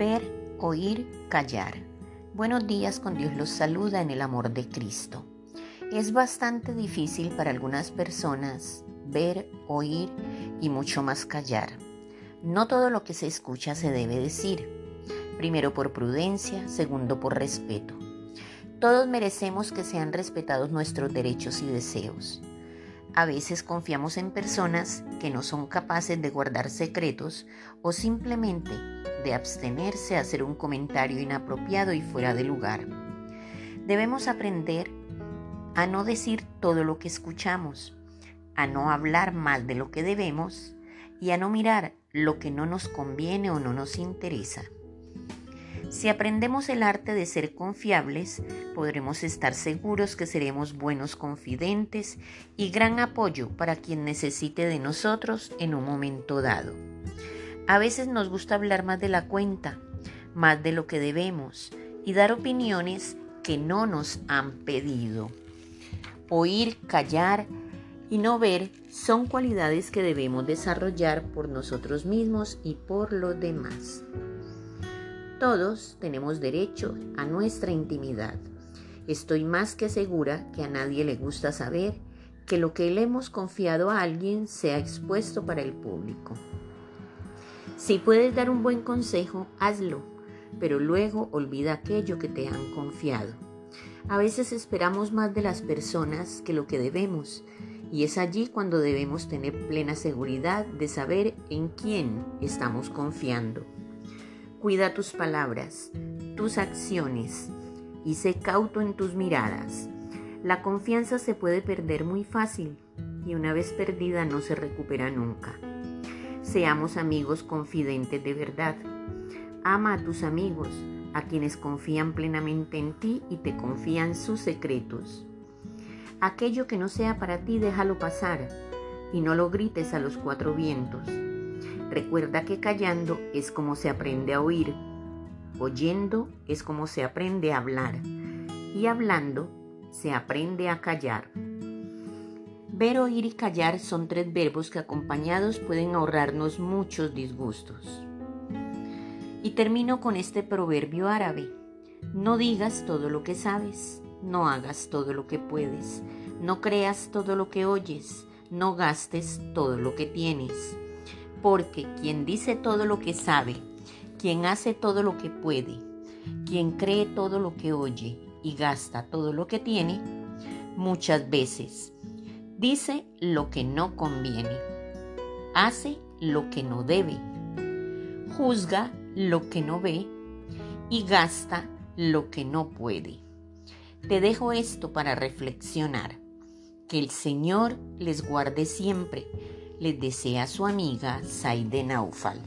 Ver, oír, callar. Buenos días con Dios los saluda en el amor de Cristo. Es bastante difícil para algunas personas ver, oír y mucho más callar. No todo lo que se escucha se debe decir. Primero por prudencia, segundo por respeto. Todos merecemos que sean respetados nuestros derechos y deseos. A veces confiamos en personas que no son capaces de guardar secretos o simplemente de abstenerse a hacer un comentario inapropiado y fuera de lugar. Debemos aprender a no decir todo lo que escuchamos, a no hablar mal de lo que debemos y a no mirar lo que no nos conviene o no nos interesa. Si aprendemos el arte de ser confiables, podremos estar seguros que seremos buenos confidentes y gran apoyo para quien necesite de nosotros en un momento dado. A veces nos gusta hablar más de la cuenta, más de lo que debemos y dar opiniones que no nos han pedido. Oír, callar y no ver son cualidades que debemos desarrollar por nosotros mismos y por los demás. Todos tenemos derecho a nuestra intimidad. Estoy más que segura que a nadie le gusta saber que lo que le hemos confiado a alguien sea expuesto para el público. Si puedes dar un buen consejo, hazlo, pero luego olvida aquello que te han confiado. A veces esperamos más de las personas que lo que debemos, y es allí cuando debemos tener plena seguridad de saber en quién estamos confiando. Cuida tus palabras, tus acciones y sé cauto en tus miradas. La confianza se puede perder muy fácil y una vez perdida no se recupera nunca. Seamos amigos confidentes de verdad. Ama a tus amigos, a quienes confían plenamente en ti y te confían sus secretos. Aquello que no sea para ti déjalo pasar y no lo grites a los cuatro vientos. Recuerda que callando es como se aprende a oír, oyendo es como se aprende a hablar y hablando se aprende a callar. Ver, oír y callar son tres verbos que acompañados pueden ahorrarnos muchos disgustos. Y termino con este proverbio árabe. No digas todo lo que sabes, no hagas todo lo que puedes, no creas todo lo que oyes, no gastes todo lo que tienes porque quien dice todo lo que sabe, quien hace todo lo que puede, quien cree todo lo que oye y gasta todo lo que tiene, muchas veces dice lo que no conviene, hace lo que no debe, juzga lo que no ve y gasta lo que no puede. Te dejo esto para reflexionar. Que el Señor les guarde siempre les desea su amiga Saide Naufal.